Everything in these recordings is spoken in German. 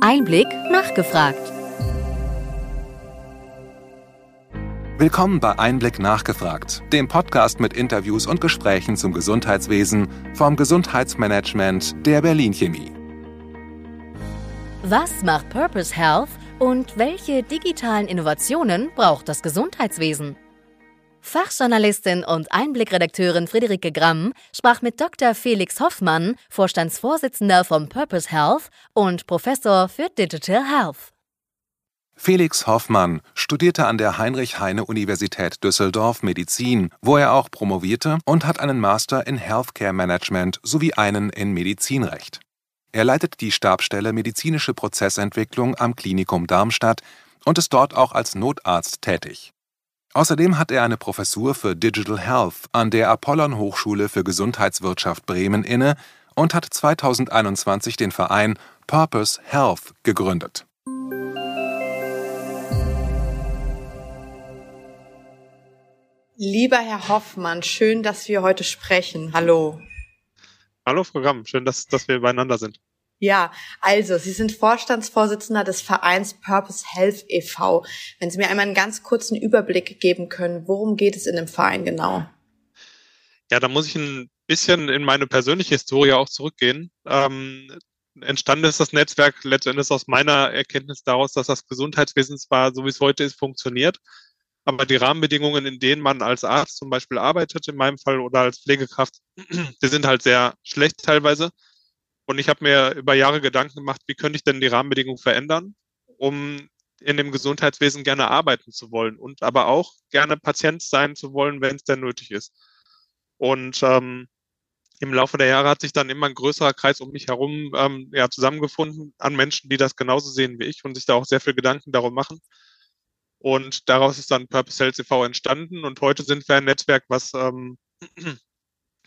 Einblick nachgefragt. Willkommen bei Einblick nachgefragt, dem Podcast mit Interviews und Gesprächen zum Gesundheitswesen vom Gesundheitsmanagement der Berlin Chemie. Was macht Purpose Health und welche digitalen Innovationen braucht das Gesundheitswesen? Fachjournalistin und Einblickredakteurin Friederike Gramm sprach mit Dr. Felix Hoffmann, Vorstandsvorsitzender vom Purpose Health und Professor für Digital Health. Felix Hoffmann studierte an der Heinrich-Heine-Universität Düsseldorf Medizin, wo er auch promovierte und hat einen Master in Healthcare Management sowie einen in Medizinrecht. Er leitet die Stabsstelle Medizinische Prozessentwicklung am Klinikum Darmstadt und ist dort auch als Notarzt tätig. Außerdem hat er eine Professur für Digital Health an der Apollon Hochschule für Gesundheitswirtschaft Bremen inne und hat 2021 den Verein Purpose Health gegründet. Lieber Herr Hoffmann, schön, dass wir heute sprechen. Hallo. Hallo, Frau Gramm. Schön, dass, dass wir beieinander sind. Ja, also Sie sind Vorstandsvorsitzender des Vereins Purpose Health e.V. Wenn Sie mir einmal einen ganz kurzen Überblick geben können, worum geht es in dem Verein genau? Ja, da muss ich ein bisschen in meine persönliche Historie auch zurückgehen. Ähm, entstanden ist das Netzwerk letztendlich aus meiner Erkenntnis daraus, dass das Gesundheitswesen zwar, so wie es heute ist, funktioniert, aber die Rahmenbedingungen, in denen man als Arzt zum Beispiel arbeitet, in meinem Fall, oder als Pflegekraft, die sind halt sehr schlecht teilweise. Und ich habe mir über Jahre Gedanken gemacht, wie könnte ich denn die Rahmenbedingungen verändern, um in dem Gesundheitswesen gerne arbeiten zu wollen und aber auch gerne Patient sein zu wollen, wenn es denn nötig ist. Und ähm, im Laufe der Jahre hat sich dann immer ein größerer Kreis um mich herum ähm, ja, zusammengefunden an Menschen, die das genauso sehen wie ich und sich da auch sehr viel Gedanken darum machen. Und daraus ist dann Purpose Health e.V. entstanden. Und heute sind wir ein Netzwerk, was, ähm,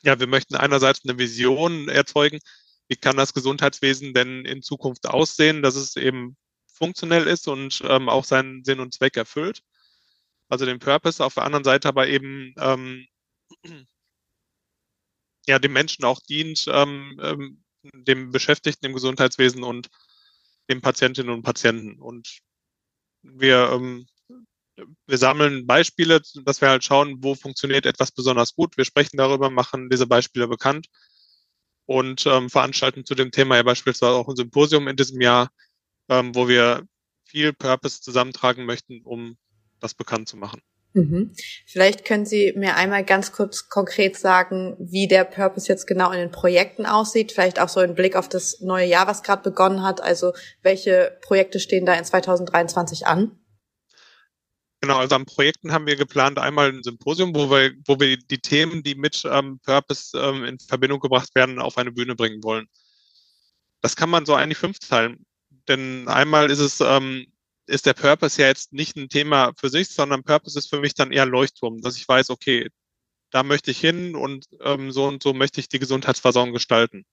ja, wir möchten einerseits eine Vision erzeugen, wie kann das Gesundheitswesen denn in Zukunft aussehen, dass es eben funktionell ist und ähm, auch seinen Sinn und Zweck erfüllt. Also den Purpose, auf der anderen Seite aber eben ähm, ja dem Menschen auch dient, ähm, ähm, dem Beschäftigten im Gesundheitswesen und den Patientinnen und Patienten. Und wir, ähm, wir sammeln Beispiele, dass wir halt schauen, wo funktioniert etwas besonders gut. Wir sprechen darüber, machen diese Beispiele bekannt und ähm, veranstalten zu dem Thema ja beispielsweise auch ein Symposium in diesem Jahr, ähm, wo wir viel Purpose zusammentragen möchten, um das bekannt zu machen. Mhm. Vielleicht können Sie mir einmal ganz kurz konkret sagen, wie der Purpose jetzt genau in den Projekten aussieht, vielleicht auch so im Blick auf das neue Jahr, was gerade begonnen hat. Also welche Projekte stehen da in 2023 an? Genau, also an Projekten haben wir geplant einmal ein Symposium, wo wir, wo wir die Themen, die mit ähm, Purpose ähm, in Verbindung gebracht werden, auf eine Bühne bringen wollen. Das kann man so eigentlich fünf teilen. Denn einmal ist es, ähm, ist der Purpose ja jetzt nicht ein Thema für sich, sondern Purpose ist für mich dann eher Leuchtturm, dass ich weiß, okay, da möchte ich hin und ähm, so und so möchte ich die Gesundheitsversorgung gestalten.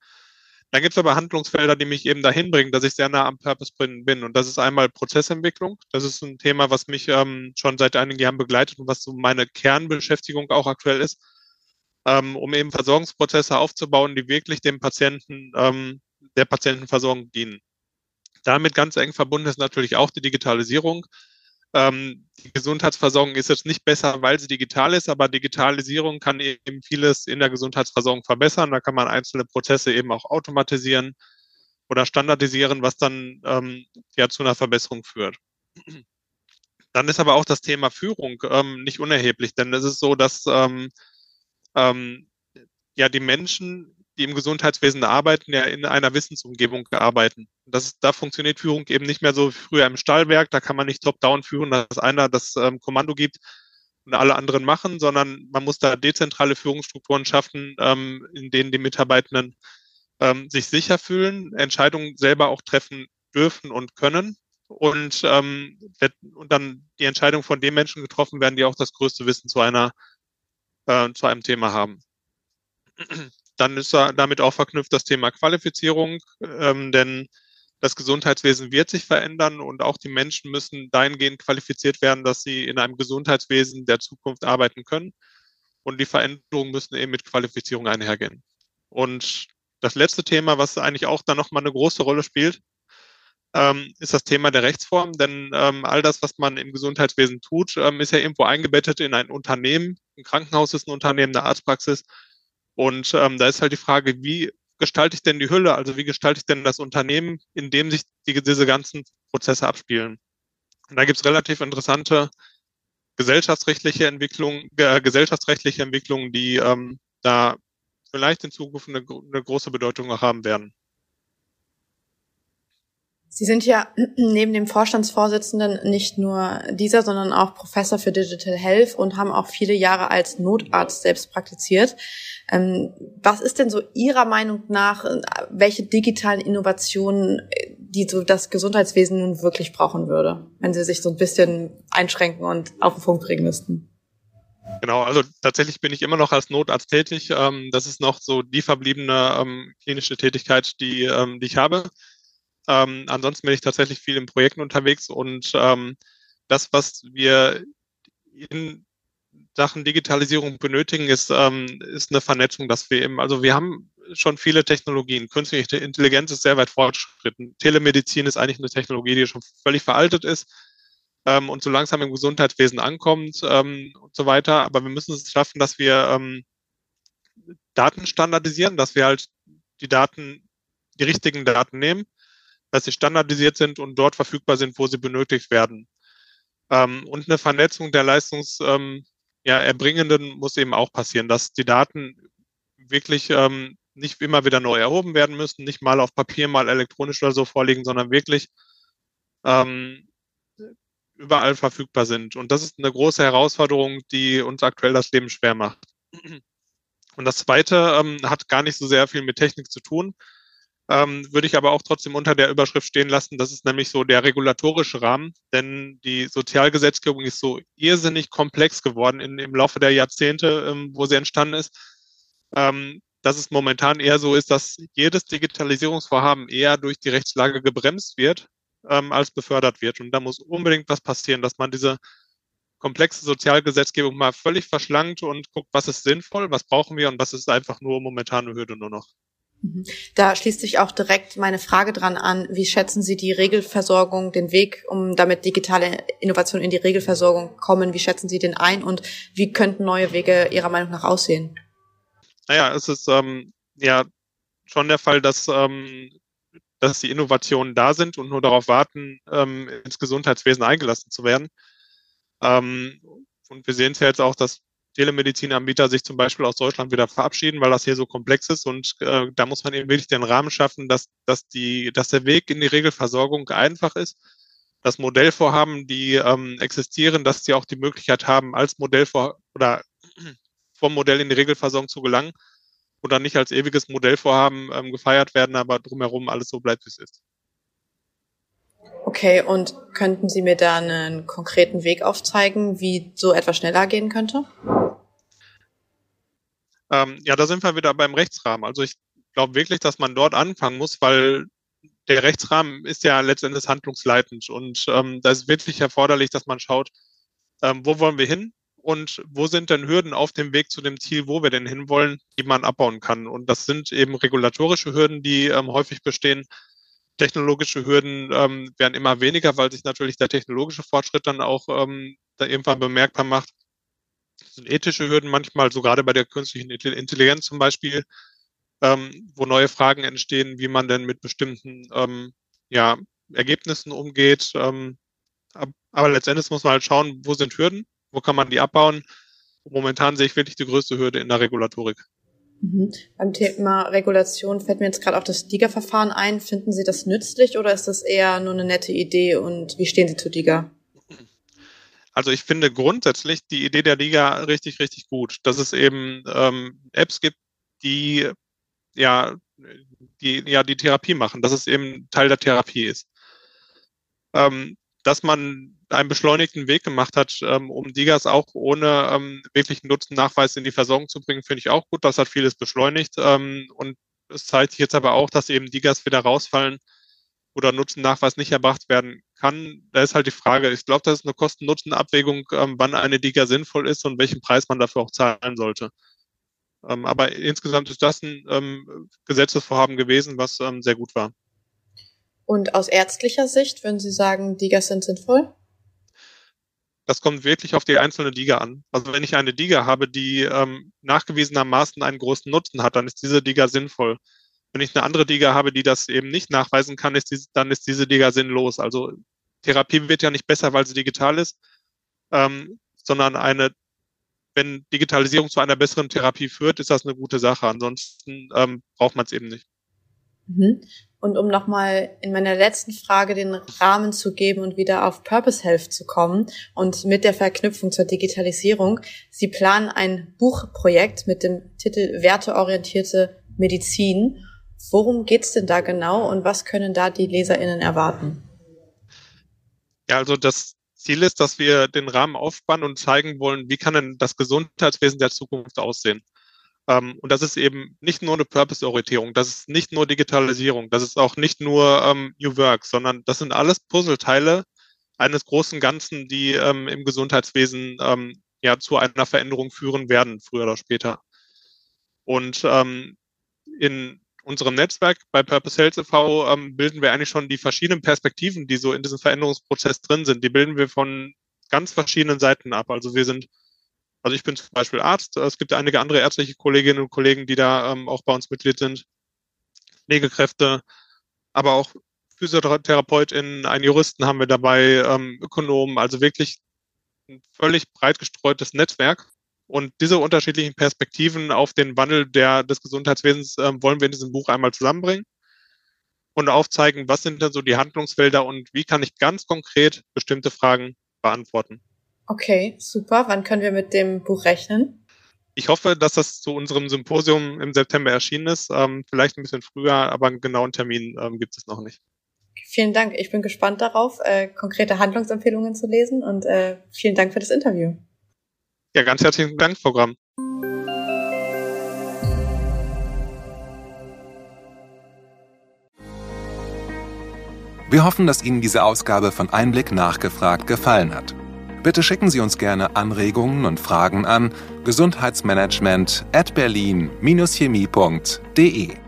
Dann gibt es aber Handlungsfelder, die mich eben dahin bringen, dass ich sehr nah am Purpose bin. Und das ist einmal Prozessentwicklung. Das ist ein Thema, was mich ähm, schon seit einigen Jahren begleitet und was so meine Kernbeschäftigung auch aktuell ist, ähm, um eben Versorgungsprozesse aufzubauen, die wirklich dem Patienten, ähm, der Patientenversorgung dienen. Damit ganz eng verbunden ist natürlich auch die Digitalisierung. Ähm, die Gesundheitsversorgung ist jetzt nicht besser, weil sie digital ist, aber Digitalisierung kann eben vieles in der Gesundheitsversorgung verbessern. Da kann man einzelne Prozesse eben auch automatisieren oder standardisieren, was dann ähm, ja zu einer Verbesserung führt. Dann ist aber auch das Thema Führung ähm, nicht unerheblich, denn es ist so, dass ähm, ähm, ja die Menschen die im Gesundheitswesen arbeiten, ja in einer Wissensumgebung arbeiten. Das, da funktioniert Führung eben nicht mehr so wie früher im Stallwerk. Da kann man nicht top-down führen, dass einer das ähm, Kommando gibt und alle anderen machen, sondern man muss da dezentrale Führungsstrukturen schaffen, ähm, in denen die Mitarbeitenden ähm, sich sicher fühlen, Entscheidungen selber auch treffen dürfen und können und, ähm, und dann die Entscheidungen von den Menschen getroffen werden, die auch das größte Wissen zu einer äh, zu einem Thema haben. Dann ist damit auch verknüpft das Thema Qualifizierung, ähm, denn das Gesundheitswesen wird sich verändern und auch die Menschen müssen dahingehend qualifiziert werden, dass sie in einem Gesundheitswesen der Zukunft arbeiten können. Und die Veränderungen müssen eben mit Qualifizierung einhergehen. Und das letzte Thema, was eigentlich auch dann nochmal eine große Rolle spielt, ähm, ist das Thema der Rechtsform, denn ähm, all das, was man im Gesundheitswesen tut, ähm, ist ja irgendwo eingebettet in ein Unternehmen. Ein Krankenhaus ist ein Unternehmen, eine Arztpraxis. Und ähm, da ist halt die Frage, wie gestalte ich denn die Hülle? Also wie gestalte ich denn das Unternehmen, in dem sich die, diese ganzen Prozesse abspielen? Und da gibt es relativ interessante gesellschaftsrechtliche Entwicklungen, äh, gesellschaftsrechtliche Entwicklungen, die ähm, da vielleicht in Zukunft eine, eine große Bedeutung auch haben werden. Sie sind ja neben dem Vorstandsvorsitzenden nicht nur dieser, sondern auch Professor für Digital Health und haben auch viele Jahre als Notarzt selbst praktiziert. Ähm, was ist denn so Ihrer Meinung nach, äh, welche digitalen Innovationen, äh, die so das Gesundheitswesen nun wirklich brauchen würde, wenn Sie sich so ein bisschen einschränken und auf den Punkt bringen müssten? Genau, also tatsächlich bin ich immer noch als Notarzt tätig. Ähm, das ist noch so die verbliebene ähm, klinische Tätigkeit, die, die ich habe. Ähm, ansonsten bin ich tatsächlich viel in Projekten unterwegs und ähm, das, was wir in Sachen Digitalisierung benötigen, ist, ähm, ist eine Vernetzung, dass wir eben, also wir haben schon viele Technologien. Künstliche Intelligenz ist sehr weit fortgeschritten. Telemedizin ist eigentlich eine Technologie, die schon völlig veraltet ist ähm, und so langsam im Gesundheitswesen ankommt ähm, und so weiter. Aber wir müssen es schaffen, dass wir ähm, Daten standardisieren, dass wir halt die Daten, die richtigen Daten nehmen dass sie standardisiert sind und dort verfügbar sind, wo sie benötigt werden. Ähm, und eine Vernetzung der Leistungserbringenden ähm, ja, muss eben auch passieren, dass die Daten wirklich ähm, nicht immer wieder neu erhoben werden müssen, nicht mal auf Papier, mal elektronisch oder so vorliegen, sondern wirklich ähm, überall verfügbar sind. Und das ist eine große Herausforderung, die uns aktuell das Leben schwer macht. Und das Zweite ähm, hat gar nicht so sehr viel mit Technik zu tun, ähm, würde ich aber auch trotzdem unter der Überschrift stehen lassen. Das ist nämlich so der regulatorische Rahmen, denn die Sozialgesetzgebung ist so irrsinnig komplex geworden in, im Laufe der Jahrzehnte, ähm, wo sie entstanden ist, ähm, dass es momentan eher so ist, dass jedes Digitalisierungsvorhaben eher durch die Rechtslage gebremst wird, ähm, als befördert wird. Und da muss unbedingt was passieren, dass man diese komplexe Sozialgesetzgebung mal völlig verschlankt und guckt, was ist sinnvoll, was brauchen wir und was ist einfach nur momentane Hürde nur noch. Mhm. Da schließt sich auch direkt meine Frage dran an. Wie schätzen Sie die Regelversorgung, den Weg, um damit digitale Innovationen in die Regelversorgung kommen? Wie schätzen Sie den ein und wie könnten neue Wege Ihrer Meinung nach aussehen? Naja, es ist ähm, ja schon der Fall, dass, ähm, dass die Innovationen da sind und nur darauf warten, ähm, ins Gesundheitswesen eingelassen zu werden. Ähm, und wir sehen es ja jetzt auch, dass Telemedizinanbieter sich zum Beispiel aus Deutschland wieder verabschieden, weil das hier so komplex ist. Und äh, da muss man eben wirklich den Rahmen schaffen, dass, dass, die, dass der Weg in die Regelversorgung einfach ist, dass Modellvorhaben, die ähm, existieren, dass sie auch die Möglichkeit haben, als Modellvor oder vom Modell in die Regelversorgung zu gelangen oder nicht als ewiges Modellvorhaben ähm, gefeiert werden, aber drumherum alles so bleibt, wie es ist. Okay, und könnten Sie mir da einen konkreten Weg aufzeigen, wie so etwas schneller gehen könnte? Ähm, ja, da sind wir wieder beim Rechtsrahmen. Also ich glaube wirklich, dass man dort anfangen muss, weil der Rechtsrahmen ist ja letztendlich handlungsleitend und ähm, da ist wirklich erforderlich, dass man schaut, ähm, wo wollen wir hin und wo sind denn Hürden auf dem Weg zu dem Ziel, wo wir denn hinwollen, die man abbauen kann. Und das sind eben regulatorische Hürden, die ähm, häufig bestehen. Technologische Hürden ähm, werden immer weniger, weil sich natürlich der technologische Fortschritt dann auch ähm, da irgendwann bemerkbar macht. Sind ethische Hürden manchmal, so gerade bei der künstlichen Intelligenz zum Beispiel, ähm, wo neue Fragen entstehen, wie man denn mit bestimmten ähm, ja, Ergebnissen umgeht. Ähm, aber letztendlich muss man halt schauen, wo sind Hürden, wo kann man die abbauen. Momentan sehe ich wirklich die größte Hürde in der Regulatorik. Mhm. Beim Thema Regulation fällt mir jetzt gerade auch das DIGA-Verfahren ein. Finden Sie das nützlich oder ist das eher nur eine nette Idee und wie stehen Sie zu DIGA? Also ich finde grundsätzlich die Idee der Liga richtig, richtig gut, dass es eben ähm, Apps gibt, die ja die ja die Therapie machen, dass es eben Teil der Therapie ist. Ähm, dass man einen beschleunigten Weg gemacht hat, ähm, um Digas auch ohne ähm, wirklichen Nutzennachweis in die Versorgung zu bringen, finde ich auch gut. Das hat vieles beschleunigt. Ähm, und es zeigt sich jetzt aber auch, dass eben Digas wieder rausfallen, oder Nutzennachweis nicht erbracht werden kann, da ist halt die Frage, ich glaube, das ist eine Kosten-Nutzen-Abwägung, ähm, wann eine Liga sinnvoll ist und welchen Preis man dafür auch zahlen sollte. Ähm, aber insgesamt ist das ein ähm, Gesetzesvorhaben gewesen, was ähm, sehr gut war. Und aus ärztlicher Sicht würden Sie sagen, Digas sind sinnvoll? Das kommt wirklich auf die einzelne Diga an. Also wenn ich eine Diga habe, die ähm, nachgewiesenermaßen einen großen Nutzen hat, dann ist diese Diga sinnvoll. Wenn ich eine andere Diga habe, die das eben nicht nachweisen kann, ist diese, dann ist diese Diga sinnlos. Also Therapie wird ja nicht besser, weil sie digital ist, ähm, sondern eine, wenn Digitalisierung zu einer besseren Therapie führt, ist das eine gute Sache. Ansonsten ähm, braucht man es eben nicht. Mhm. Und um nochmal in meiner letzten Frage den Rahmen zu geben und wieder auf Purpose Health zu kommen und mit der Verknüpfung zur Digitalisierung. Sie planen ein Buchprojekt mit dem Titel Werteorientierte Medizin. Worum geht's denn da genau und was können da die LeserInnen erwarten? Ja, also das Ziel ist, dass wir den Rahmen aufspannen und zeigen wollen, wie kann denn das Gesundheitswesen der Zukunft aussehen. Ähm, und das ist eben nicht nur eine Purpose-Orientierung, das ist nicht nur Digitalisierung, das ist auch nicht nur ähm, New Work, sondern das sind alles Puzzleteile eines großen Ganzen, die ähm, im Gesundheitswesen ähm, ja zu einer Veränderung führen werden, früher oder später. Und ähm, in unserem Netzwerk bei Purpose Health e.V. Ähm, bilden wir eigentlich schon die verschiedenen Perspektiven, die so in diesem Veränderungsprozess drin sind. Die bilden wir von ganz verschiedenen Seiten ab. Also wir sind also ich bin zum Beispiel Arzt. Es gibt einige andere ärztliche Kolleginnen und Kollegen, die da ähm, auch bei uns Mitglied sind. Pflegekräfte, aber auch PhysiotherapeutInnen, einen Juristen haben wir dabei, ähm, Ökonomen, also wirklich ein völlig breit gestreutes Netzwerk. Und diese unterschiedlichen Perspektiven auf den Wandel der, des Gesundheitswesens äh, wollen wir in diesem Buch einmal zusammenbringen und aufzeigen, was sind denn so die Handlungsfelder und wie kann ich ganz konkret bestimmte Fragen beantworten. Okay, super. Wann können wir mit dem Buch rechnen? Ich hoffe, dass das zu unserem Symposium im September erschienen ist. Ähm, vielleicht ein bisschen früher, aber einen genauen Termin ähm, gibt es noch nicht. Vielen Dank. Ich bin gespannt darauf, äh, konkrete Handlungsempfehlungen zu lesen und äh, vielen Dank für das Interview. Ja, ganz herzlichen Dank, Frau Gramm. Wir hoffen, dass Ihnen diese Ausgabe von Einblick nachgefragt gefallen hat. Bitte schicken Sie uns gerne Anregungen und Fragen an gesundheitsmanagement at berlin-chemie.de.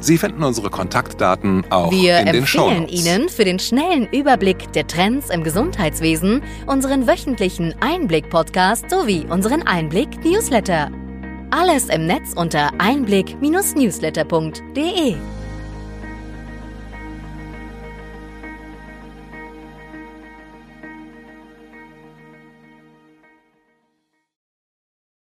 Sie finden unsere Kontaktdaten auch Wir in den Show empfehlen Ihnen für den schnellen Überblick der Trends im Gesundheitswesen unseren wöchentlichen Einblick-Podcast sowie unseren Einblick-Newsletter. Alles im Netz unter einblick-newsletter.de.